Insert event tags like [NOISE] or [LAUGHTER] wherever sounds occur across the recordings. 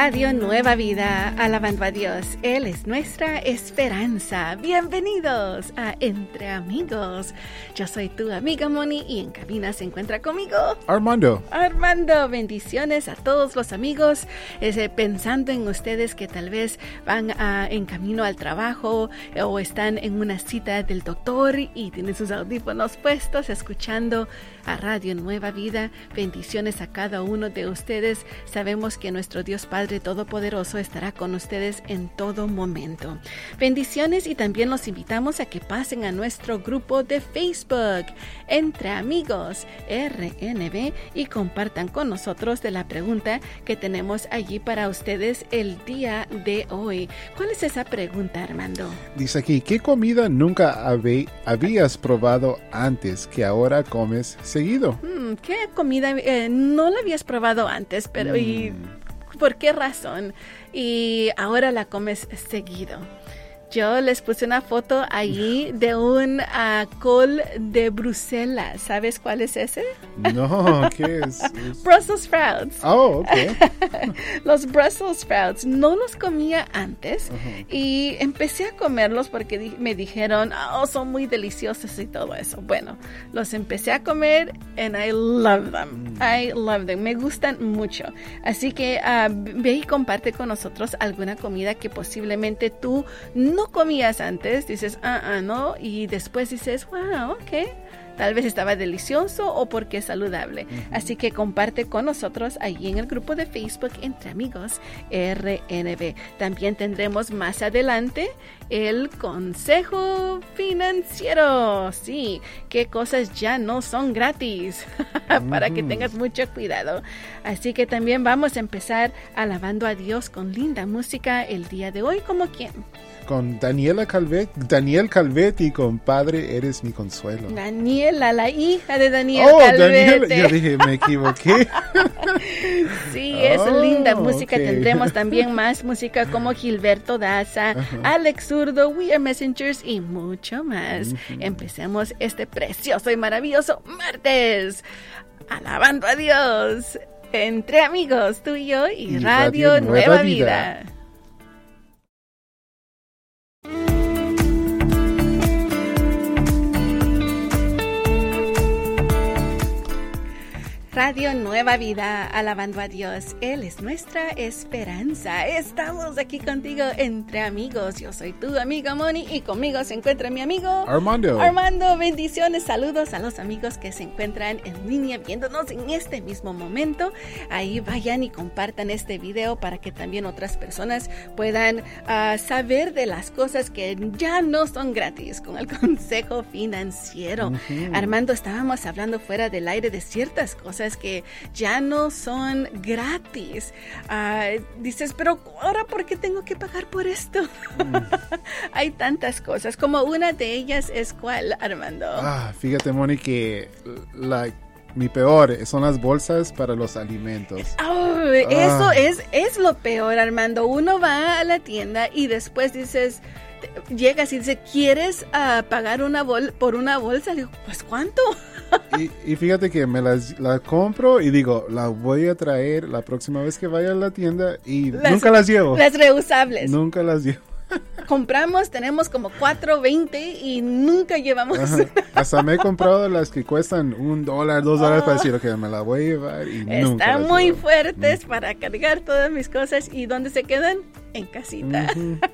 Radio Nueva Vida, alabando a Dios. Él es nuestra esperanza. Bienvenidos a Entre Amigos. Yo soy tu amiga Moni y en cabina se encuentra conmigo Armando. Armando, bendiciones a todos los amigos. Eh, pensando en ustedes que tal vez van en camino al trabajo eh, o están en una cita del doctor y tienen sus audífonos puestos escuchando a Radio Nueva Vida. Bendiciones a cada uno de ustedes. Sabemos que nuestro Dios Padre Todopoderoso estará con ustedes en todo momento. Bendiciones y también los invitamos a que pasen a nuestro grupo de Facebook entre amigos RNB y compartan con nosotros de la pregunta que tenemos allí para ustedes el día de hoy. ¿Cuál es esa pregunta, Armando? Dice aquí, ¿qué comida nunca habías probado antes que ahora comes seguido? Hmm, ¿Qué comida eh, no la habías probado antes, pero y mm. Por qué razón? Y ahora la comes seguido. Yo les puse una foto allí de un uh, col de Bruselas. ¿Sabes cuál es ese? No, ¿qué es? [LAUGHS] Brussels sprouts. Oh, ok. [LAUGHS] los Brussels sprouts no los comía antes y empecé a comerlos porque me dijeron, oh, son muy deliciosos y todo eso. Bueno, los empecé a comer and I love them. Mm. I love them. Me gustan mucho. Así que uh, ve y comparte con nosotros alguna comida que posiblemente tú no no comías antes, dices, ah, ah, no, y después dices, wow, ok, tal vez estaba delicioso o porque es saludable. Así que comparte con nosotros ahí en el grupo de Facebook Entre Amigos RNB. También tendremos más adelante el consejo financiero. Sí, qué cosas ya no son gratis [LAUGHS] para que tengas mucho cuidado. Así que también vamos a empezar alabando a Dios con linda música el día de hoy, como quien con Daniela Calvet, Daniel Calvetti con Padre Eres mi consuelo. Daniela, la hija de Daniel oh, Daniela, yo dije, me equivoqué. [LAUGHS] sí, es linda oh, música. Tendremos también más música como Gilberto Daza, Alex Zurdo, We Are Messengers y mucho más. Empecemos este precioso y maravilloso martes. Alabando a Dios. Entre amigos, tú y yo y, Radio, Nueva, Vida. Radio Nueva Vida, alabando a Dios. Él es nuestra esperanza. Estamos aquí contigo entre amigos. Yo soy tu amiga Moni y conmigo se encuentra mi amigo Armando. Armando, bendiciones, saludos a los amigos que se encuentran en línea viéndonos en este mismo momento. Ahí vayan y compartan este video para que también otras personas puedan ah, saber de las cosas que ya no son gratis con el [LAUGHS] consejo financiero. Armando, estábamos hablando fuera del aire de ciertas cosas que ya no son gratis. Ah, dices, pero ahora ¿por qué tengo que pagar por esto? Mm. [LAUGHS] Hay tantas cosas, como una de ellas es cuál, Armando. Ah, fíjate, Moni, que la mi peor son las bolsas para los alimentos. Oh, eso ah. es, es lo peor, Armando. Uno va a la tienda y después dices, llegas y dice, ¿quieres uh, pagar una bol por una bolsa? Le digo, pues ¿cuánto? Y, fíjate que me las la compro y digo, la voy a traer la próxima vez que vaya a la tienda y nunca las llevo. Las reusables. Nunca las llevo compramos, tenemos como 4.20 y nunca llevamos. Hasta me he comprado las que cuestan un dólar, dos dólares para decir, ok, me la voy a llevar y nunca. Están muy fuertes para cargar todas mis cosas y ¿dónde se quedan? En casita.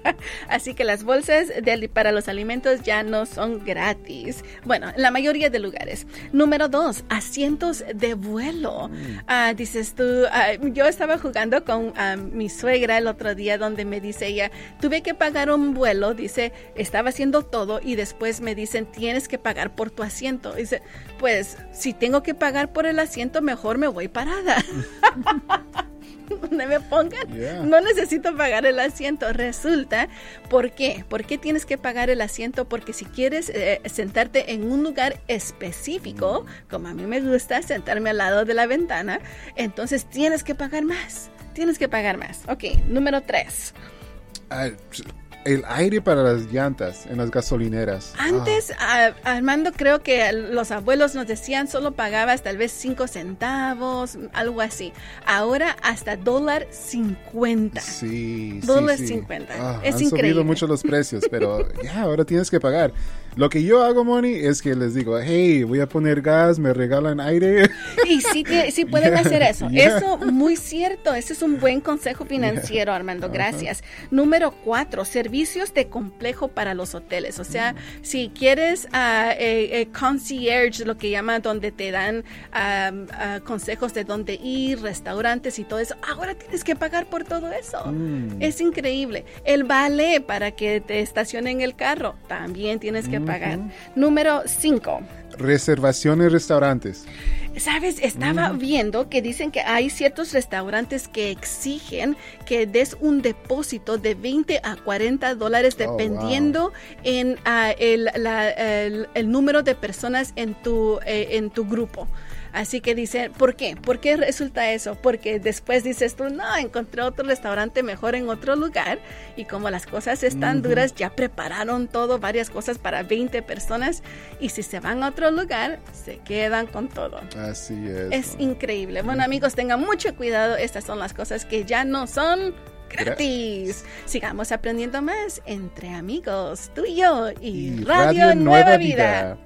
[LAUGHS] Así que las bolsas de, para los alimentos ya no son gratis. Bueno, en la mayoría de lugares. Número dos, asientos de vuelo. Mm. Ah, dices tú, ah, yo estaba jugando con ah, mi suegra el otro día donde me dice ella, tuve que pagar un vuelo, dice, estaba haciendo todo y después me dicen, tienes que pagar por tu asiento. Dice, pues si tengo que pagar por el asiento, mejor me voy parada. [LAUGHS] [LAUGHS] donde me pongan, no necesito pagar el asiento. Resulta, ¿por qué? ¿Por qué tienes que pagar el asiento? Porque si quieres eh, sentarte en un lugar específico, mm. como a mí me gusta sentarme al lado de la ventana, entonces tienes que pagar más. Tienes que pagar más. Ok, número tres el aire para las llantas en las gasolineras. Antes, Ah. a- Armando, creo que los abuelos nos decían solo pagabas tal vez cinco centavos, algo así. Ahora hasta dólar cincuenta. Sí, sí, Dólar sí. 50. Ah, Es han increíble. subido mucho los precios, pero [LAUGHS] ya, ahora tienes que pagar. Lo que yo hago, Moni, es que les digo, hey, voy a poner gas, me regalan aire. [LAUGHS] Y sí, tie- sí pueden Yeah, hacer eso. yeah. Eso, muy cierto. Ese es un buen consejo financiero, Armando. Gracias. Número cuatro, servicios de complejo para los hoteles. O sea, si quieres eh, eh, concierge, lo que llaman, donde te dan ah, consejos de dónde ir, restaurantes y todo eso, ahora tienes que pagar por todo eso. Mm. Es increíble. El vale para que te estacionen el carro, también tienes que pagar. Número cinco. Reservaciones restaurantes. Sabes, estaba viendo que dicen que hay ciertos restaurantes que exigen que des un depósito de 20 a 40 dólares Oh, wow. dependiendo en ah, el, la- el- el número de personas en tu, eh, en tu grupo. Así que dicen, ¿por qué? ¿Por qué resulta eso? Porque después dices tú, no, encontré otro restaurante mejor en otro lugar y como las cosas están duras, ya prepararon todo, varias cosas para 20 personas y si se van a otro lugar, se quedan con todo. Así es. Es increíble. Bueno, amigos, tengan mucho cuidado. Estas son las cosas que ya no son gratis. Sigamos aprendiendo más entre amigos, tú y yo y, Y Radio, Nueva, Vida.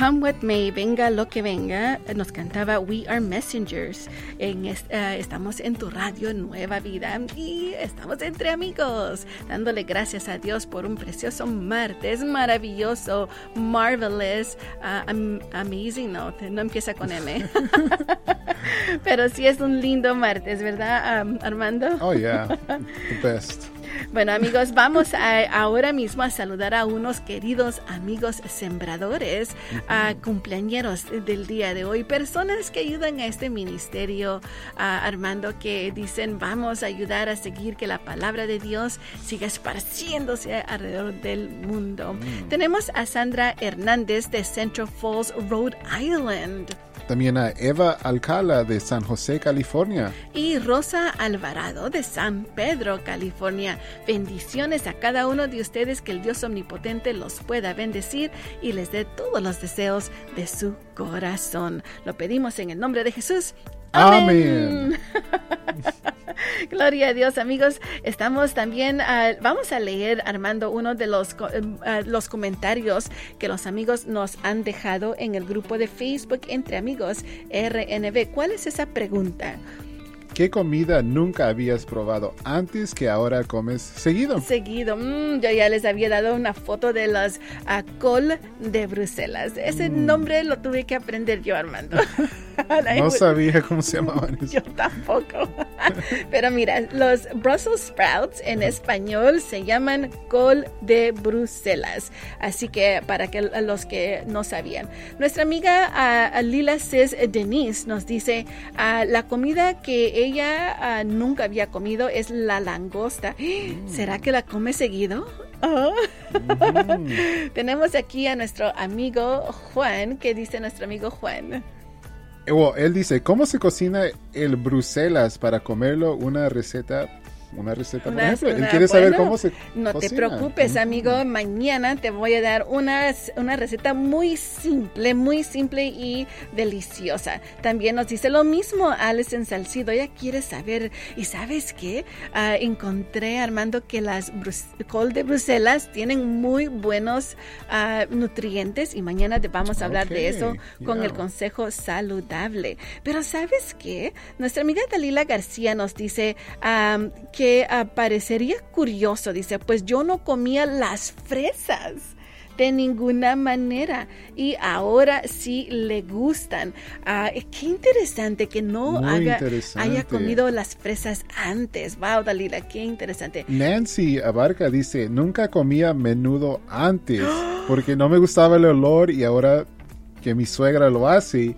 Come with me, venga lo que venga, nos cantaba We Are Messengers. En eh, estamos en tu radio Nueva Vida y estamos entre amigos, dándole gracias a Dios por un precioso martes maravilloso, marvelous, am- amazing, no, no empieza con M. [LAUGHS] Pero sí es un lindo martes, ¿verdad, am- Armando? Oh, yeah. The best. Bueno amigos, vamos a- ahora mismo a saludar a unos queridos amigos sembradores, a cumpleañeros del día de hoy, personas que ayudan a este ministerio, a Armando, que dicen vamos a ayudar a seguir que la palabra de Dios siga esparciéndose alrededor del mundo. Tenemos a Sandra Hernández de Central Falls, Rhode Island. También a Eva Alcala de San José, California. y Rosa Alvarado de San Pedro, California. Bendiciones a cada uno de ustedes, que el Dios Omnipotente los pueda bendecir y les dé todos los deseos de su corazón. Lo pedimos en el nombre de Jesús. Amén. [LAUGHS] Gloria a Dios, amigos. Estamos también, ah, vamos a leer, Armando, uno de los, em, ah, los comentarios que los amigos nos han dejado en el grupo de Facebook Entre Amigos RNB. ¿Cuál es esa pregunta? ¿Qué comida nunca habías probado antes que ahora comes seguido? Seguido, mm, yo ya les había dado una foto de las col de Bruselas. Ese nombre lo tuve que aprender yo, Armando. [LAUGHS] [LAUGHS] No sabía cómo se llamaban eso. [LAUGHS] Yo tampoco. [LAUGHS] Pero mira, los Brussels sprouts en español se llaman col de Bruselas. Así que para que los que no sabían. Nuestra amiga ah, Lila Cis Denise nos dice, ah, la comida que ella ah, nunca había comido es la langosta. [GASPS] ¿Será que la come seguido? Ah. [LAUGHS] [LAUGHS] Tenemos aquí a nuestro amigo Juan, ¿qué dice nuestro amigo Juan? Eh, él dice, ¿cómo se cocina el Bruselas para comerlo? Una receta, una receta, por Una- ejemplo. Él una- quiere saber bueno, cómo se No te preocupes, amigo. Mañana te voy a dar una, una receta muy simple, muy simple y deliciosa. También nos dice lo mismo Alison Salcido. Ella quiere saber. ¿Y sabes qué? Ah, encontré, Armando, que las brus- col de Bruselas tienen muy buenos ah, nutrientes y mañana te vamos a hablar de eso con el consejo saludable. Pero ¿sabes qué? Nuestra amiga Dalila García nos dice que ah, parecería curioso, dice, pues yo no comía las fresas de ninguna manera y ahora sí le gustan. Ah, qué interesante que no haga, interesante. haya comido las fresas antes. Wow, Dalila, qué interesante. Nancy Abarca dice, nunca comía menudo antes [GASPS] porque no me gustaba el olor y ahora que mi suegra lo hace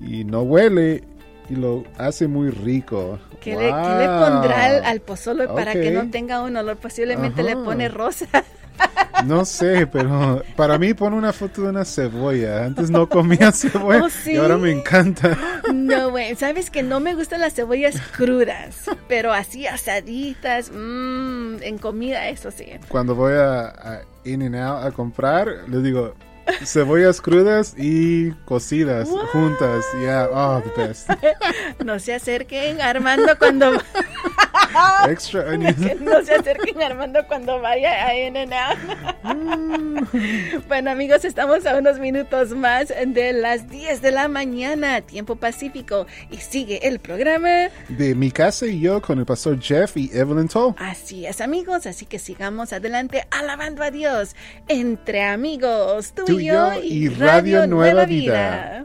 y no huele y lo hace muy rico. ¿Qué, le, qué le pondrá al, al pozole para que no tenga un olor? Posiblemente le pone rosa. No sé, pero para mí pone una foto de una cebolla. Antes no comía [LAUGHS] cebolla ¿Oh, sí? y ahora me encanta. No, güey, sabes que no me gustan las cebollas crudas, pero así asaditas, mmm, en comida, eso sí. Cuando voy a, a In and Out a comprar, les digo cebollas crudas y cocidas What? juntas. Yeah, oh, the best. [LAUGHS] No se acerquen Armando cuando [LAUGHS] Extra onions. [LAUGHS] que no se acerquen Armando cuando vaya a In and Out. Bueno amigos, estamos a unos minutos más de las 10 de la mañana, tiempo pacífico, y sigue el programa. De mi casa y yo con el pastor Jeff y Evelyn Toll. Así es amigos, así que sigamos adelante alabando a Dios entre amigos, tú, Tú y Radio Nueva Vida.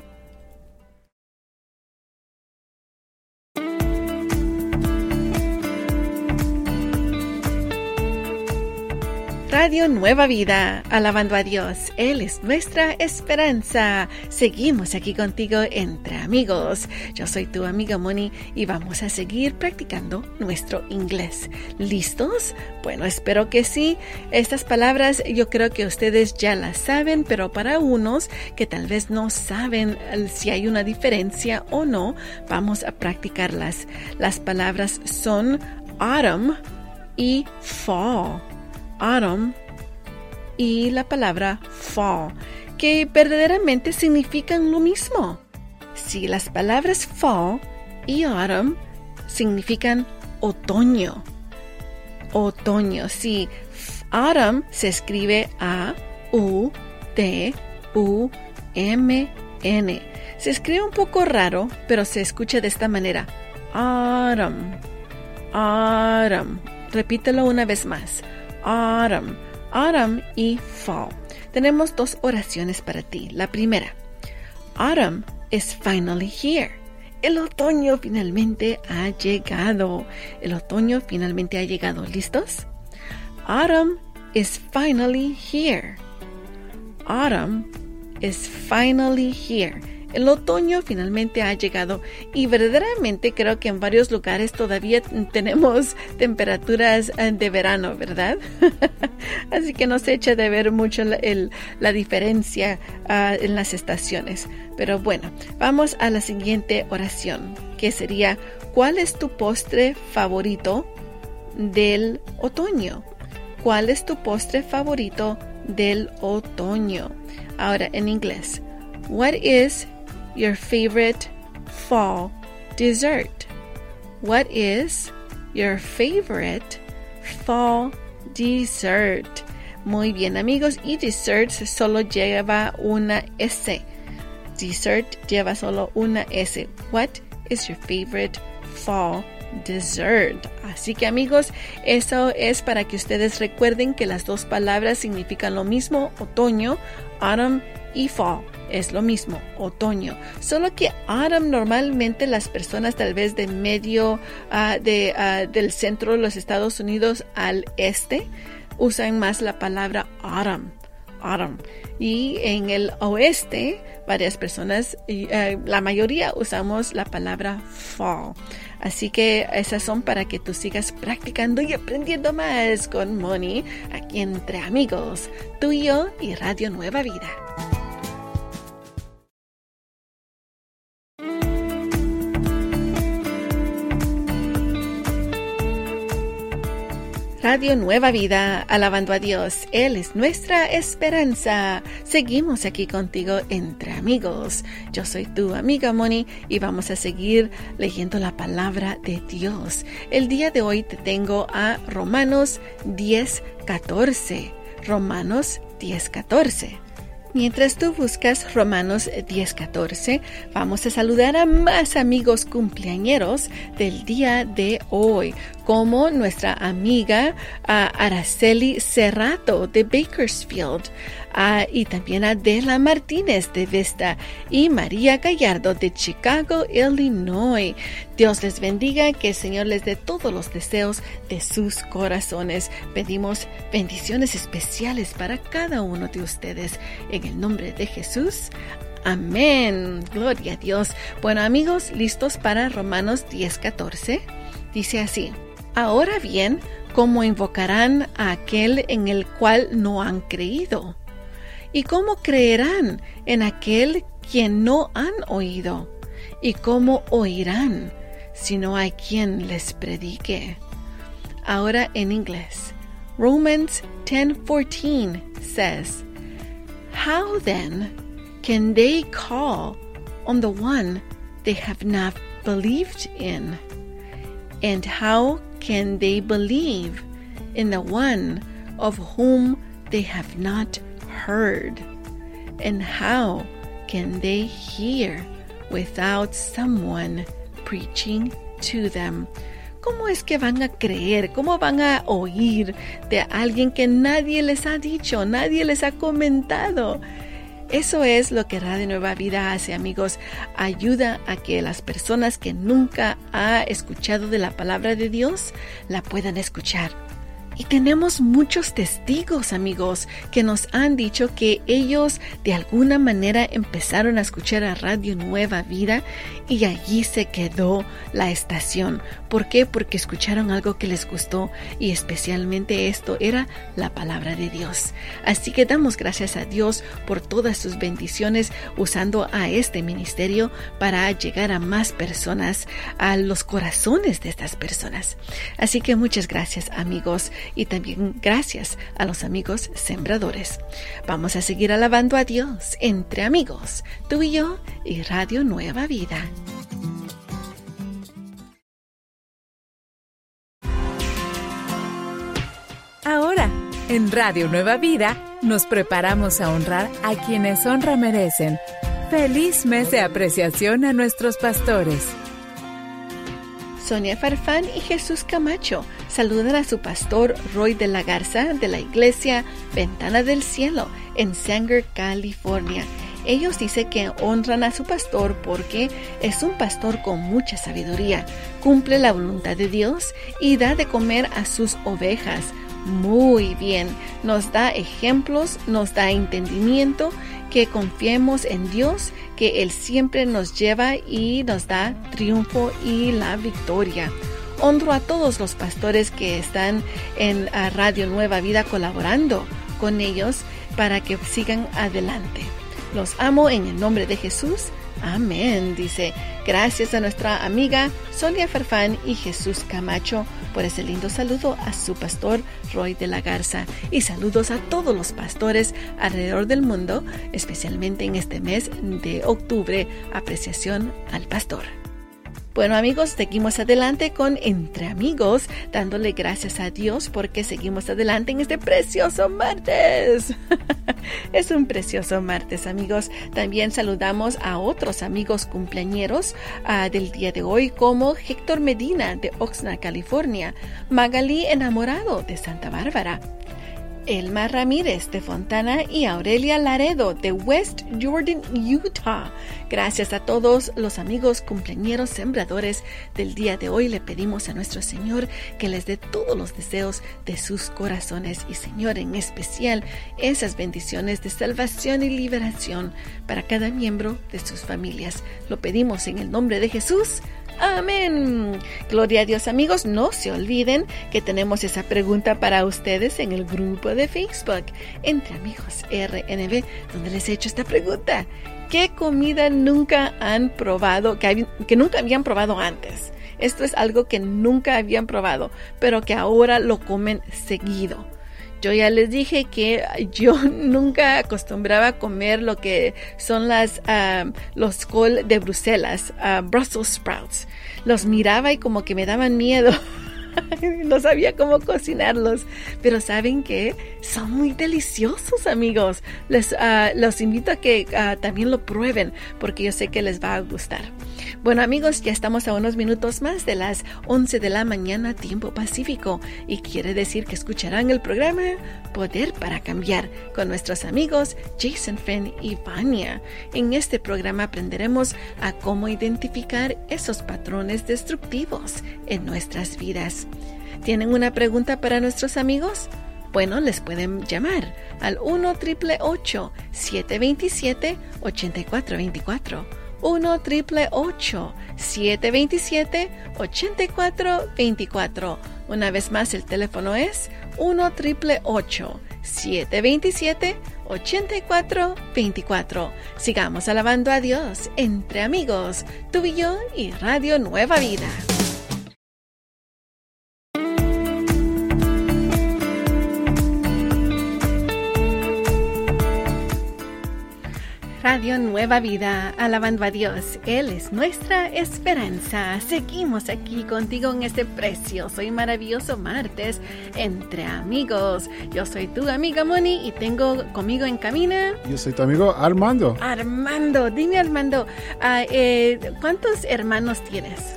Radio Nueva Vida, alabando a Dios. Él es nuestra esperanza. Seguimos aquí contigo entre amigos. Yo soy tu amiga Moni y vamos a seguir practicando nuestro inglés. ¿Listos? Bueno, espero que sí. Estas palabras yo creo que ustedes ya las saben, pero para unos que tal vez no saben eh, si hay una diferencia o no, vamos a practicarlas. Las palabras son autumn y fall autumn y la palabra fall, que verdaderamente significan lo mismo. Si las palabras fall y autumn significan otoño. Otoño, sí. Autumn se escribe A U T U M N. Se escribe un poco raro, pero se escucha de esta manera. Autumn. Autumn. Repítelo una vez más autumn, autumn y fall. Tenemos dos oraciones para ti. La primera, autumn is finally here. El otoño finalmente ha llegado. El otoño finalmente ha llegado. ¿Listos? Autumn is finally here. Autumn is finally here. El otoño finalmente ha llegado y verdaderamente creo que en varios lugares todavía tenemos temperaturas eh, de verano, ¿verdad? [LAUGHS] Así que no se echa de ver mucho la, diferencia uh, en las estaciones. Pero bueno, vamos a la siguiente oración, que sería, ¿cuál es tu postre favorito del otoño? ¿Cuál es tu postre favorito del otoño? Ahora en inglés. What is your favorite fall dessert? What is your favorite fall dessert? Muy bien amigos, y dessert solo lleva una S. Dessert lleva solo una S. What is your favorite fall dessert? Así que amigos, eso es para que ustedes recuerden que las dos palabras significan lo mismo, otoño, autumn y fall es lo mismo, otoño. Solo que autumn normalmente las personas tal vez de medio uh, de, uh, del centro de los Estados Unidos al este usan más la palabra autumn. Autumn. Y en el oeste, varias personas, uh, la mayoría usamos la palabra fall. Así que esas son para que tú sigas practicando y aprendiendo más con Moni aquí entre amigos, tú y yo y Radio Nueva Vida. Radio Nueva Vida, alabando a Dios. Él es nuestra esperanza. Seguimos aquí contigo entre amigos. Yo soy tu amiga Moni y vamos a seguir leyendo la palabra de Dios. El día de hoy te tengo a Romanos 10, 14. Romanos 10, 14. Mientras tú buscas Romanos 10:14, vamos a saludar a más amigos cumpleañeros del día de hoy, como nuestra amiga uh, Araceli Cerrato de Bakersfield, uh, y también Adela Martínez de Vista y María Gallardo de Chicago, Illinois. Dios les bendiga, que el Señor les dé todos los deseos de sus corazones. Pedimos bendiciones especiales para cada uno de ustedes. En el nombre de Jesús. Amén. Gloria a Dios. Bueno amigos, listos para Romanos 10:14. Dice así. Ahora bien, ¿Cómo invocarán a aquel en el cual no han creído? ¿Y cómo creerán en aquel quien no han oído? ¿Y cómo oirán si no hay quien les predique? Ahora en inglés. Romans 10:14 says, How then can they call on the one they have not believed in? And how can they believe in the one of whom they have not heard? And how can they hear without someone preaching to them? ¿Cómo es que van a creer? ¿Cómo van a oír de alguien que nadie les ha dicho, nadie les ha comentado? Eso es lo que Radio Nueva Vida hace, amigos. Ayuda a que las personas que nunca ha escuchado de la palabra de Dios la puedan escuchar. Y tenemos muchos testigos, amigos, que nos han dicho que ellos de alguna manera empezaron a escuchar a Radio Nueva Vida y allí se quedó la estación. ¿Por qué? Porque escucharon algo que les gustó y especialmente esto era la palabra de Dios. Así que damos gracias a Dios por todas sus bendiciones usando a este ministerio para llegar a más personas, a los corazones de estas personas. Así que muchas gracias amigos y también gracias a los amigos sembradores. Vamos a seguir alabando a Dios entre amigos, tú y yo y Radio Nueva Vida. Ahora, en Radio Nueva Vida, nos preparamos a honrar a quienes honra merecen. Feliz mes de apreciación a nuestros pastores. Sonia Farfán y Jesús Camacho saludan a su pastor Roy de la Garza de la iglesia Ventana del Cielo en Sanger, California. Ellos dicen que honran a su pastor porque es un pastor con mucha sabiduría, cumple la voluntad de Dios y da de comer a sus ovejas. Muy bien, nos da ejemplos, nos da entendimiento, que confiemos en Dios, que Él siempre nos lleva y nos da triunfo y la victoria. Honro a todos los pastores que están en Radio Nueva Vida colaborando con ellos para que sigan adelante. Los amo en el nombre de Jesús. Amén, dice. Gracias a nuestra amiga Sonia Farfán y Jesús Camacho por ese lindo saludo a su pastor Roy de la Garza. Y saludos a todos los pastores alrededor del mundo, especialmente en este mes de octubre. Apreciación al pastor. Bueno amigos, seguimos adelante con Entre Amigos, dándole gracias a Dios porque seguimos adelante en este precioso martes. [LAUGHS] es un precioso martes amigos. También saludamos a otros amigos cumpleañeros uh, del día de hoy como Héctor Medina de Oxnard, California, Magali Enamorado de Santa Bárbara, Elma Ramírez de Fontana y Aurelia Laredo de West Jordan, Utah. Gracias a todos los amigos cumpleañeros sembradores del día de hoy. Le pedimos a nuestro Señor que les dé todos los deseos de sus corazones y Señor en especial esas bendiciones de salvación y liberación para cada miembro de sus familias. Lo pedimos en el nombre de Jesús. Amén. Gloria a Dios amigos. No se olviden que tenemos esa pregunta para ustedes en el grupo de Facebook entre amigos RNB donde les he hecho esta pregunta. ¿Qué comida nunca han probado, que, que nunca habían probado antes? Esto es algo que nunca habían probado, pero que ahora lo comen seguido. Yo ya les dije que yo [LAUGHS] nunca acostumbraba a comer lo que son las los col de Bruselas, uh, Brussels sprouts. Los miraba y como que me daban miedo. [LAUGHS] no sabía cómo cocinarlos, pero saben que son muy deliciosos, amigos. Les uh, los invito a que también lo prueben porque yo sé que les va a gustar. Bueno amigos, ya estamos a unos minutos más de las 11 de la mañana tiempo pacífico y quiere decir que escucharán el programa Poder para Cambiar con nuestros amigos Jason Fenn y Vania. En este programa aprenderemos a cómo identificar esos patrones destructivos en nuestras vidas. ¿Tienen una pregunta para nuestros amigos? Bueno, les pueden llamar al 1 727 8424 1 triple 727 8424. Una vez más, el teléfono es 1 triple 727 8424. Sigamos alabando a Dios entre amigos, tú y yo y Radio Nueva Vida. Radio Nueva Vida, alabando a Dios. Él es nuestra esperanza. Seguimos aquí contigo en este precioso y maravilloso martes entre amigos. Yo soy tu amiga Moni y tengo conmigo en camina. Yo soy tu amigo Armando. Armando, dime Armando, ah, eh, ¿cuántos hermanos tienes?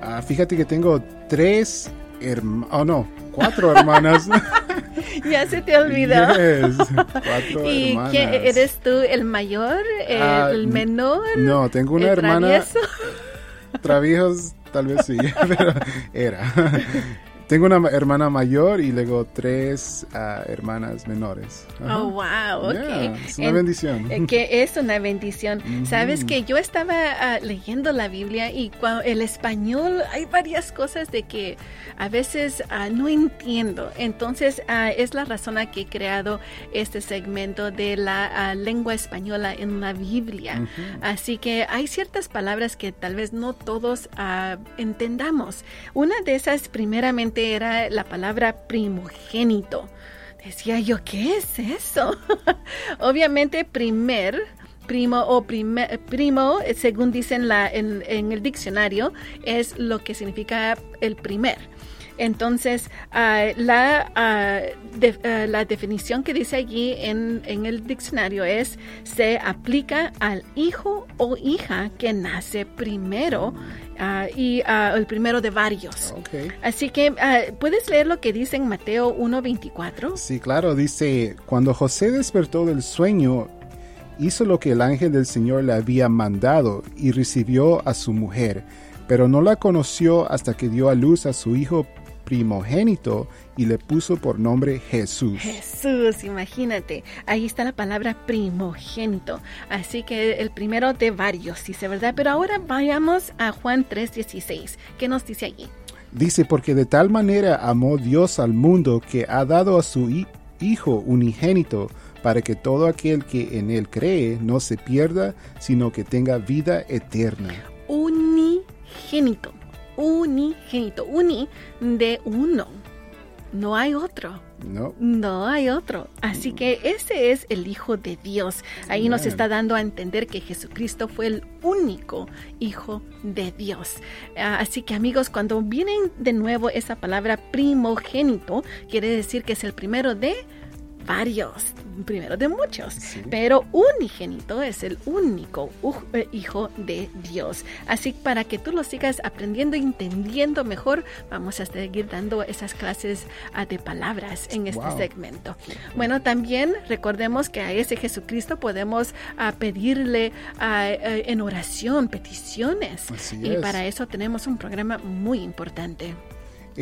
Ah, fíjate que tengo tres hermanos. Oh, no, cuatro hermanas. [LAUGHS] [LAUGHS] ya se te olvidó. [LAUGHS] ¿Y eres tú el mayor, el, ah, menor? No, tengo una hermana. [LAUGHS] Traviesos, tal vez sí, pero era. Tengo una hermana mayor y luego tres uh, hermanas menores. Oh, wow, ok. es una bendición. Eh, que es una bendición. Sabes que yo estaba uh, leyendo la Biblia y cuando, el español hay varias cosas de que a veces uh, no entiendo. Entonces es la razón a que he creado este segmento de la lengua española en la Biblia. Así que hay ciertas palabras que tal vez no todos entendamos. Una de esas primeramente era la palabra primogénito. Decía yo, ¿qué es eso? [LAUGHS] Obviamente, primer, primo o primo, según dicen la, en, el diccionario, es lo que significa el primer. Entonces, ah, la, ah, la, definición que dice allí en, en, el diccionario es, se aplica al hijo o hija que nace primero y uh, el primero de varios. Así que, uh, ¿puedes leer lo que dice en Mateo 1.24? Sí, claro, dice, cuando José despertó del sueño, hizo lo que el ángel del Señor le había mandado y recibió a su mujer, pero no la conoció hasta que dio a luz a su hijo primogénito y le puso por nombre Jesús. Jesús, imagínate. Ahí está la palabra primogénito. Así que el primero de varios, dice, ¿verdad? Pero ahora vayamos a Juan 3:16. ¿Qué nos dice allí? Dice, porque de tal manera amó Dios al mundo que ha dado a su Hijo unigénito para que todo aquel que en él cree no se pierda, sino que tenga vida eterna. Unigénito unigénito, uni de uno. No hay otro. No. No hay otro. Así que ese es el Hijo de Dios. Ahí nos está dando a entender que Jesucristo fue el único Hijo de Dios. Ah, así que amigos, cuando vienen de nuevo esa palabra primogénito, quiere decir que es el primero de varios, primero de muchos, pero unigénito es el único eh, hijo de Dios. Así para que tú lo sigas aprendiendo, entendiendo mejor, vamos a seguir dando esas clases ah, de palabras en este segmento. Bueno, también recordemos que a ese Jesucristo podemos ah, pedirle ah, eh, en oración peticiones. Y para eso tenemos un programa muy importante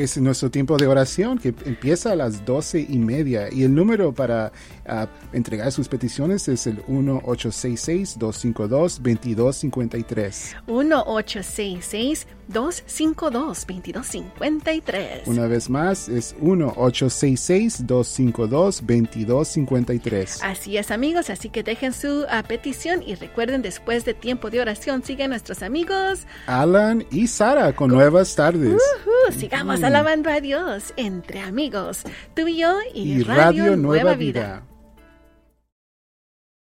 es nuestro tiempo de oración que empieza a las doce y media y el número para uh, entregar sus peticiones es el 1-866-252-2253. 1-866-252-2253. Una vez más es 1-866-252-2253. Así es amigos, así que dejen su uh, petición y recuerden después de tiempo de oración siguen nuestros amigos Alan y Sara con, nuevas tardes. sigamos alabando a Dios entre amigos, tú y yo y, Radio, Nueva, Vida.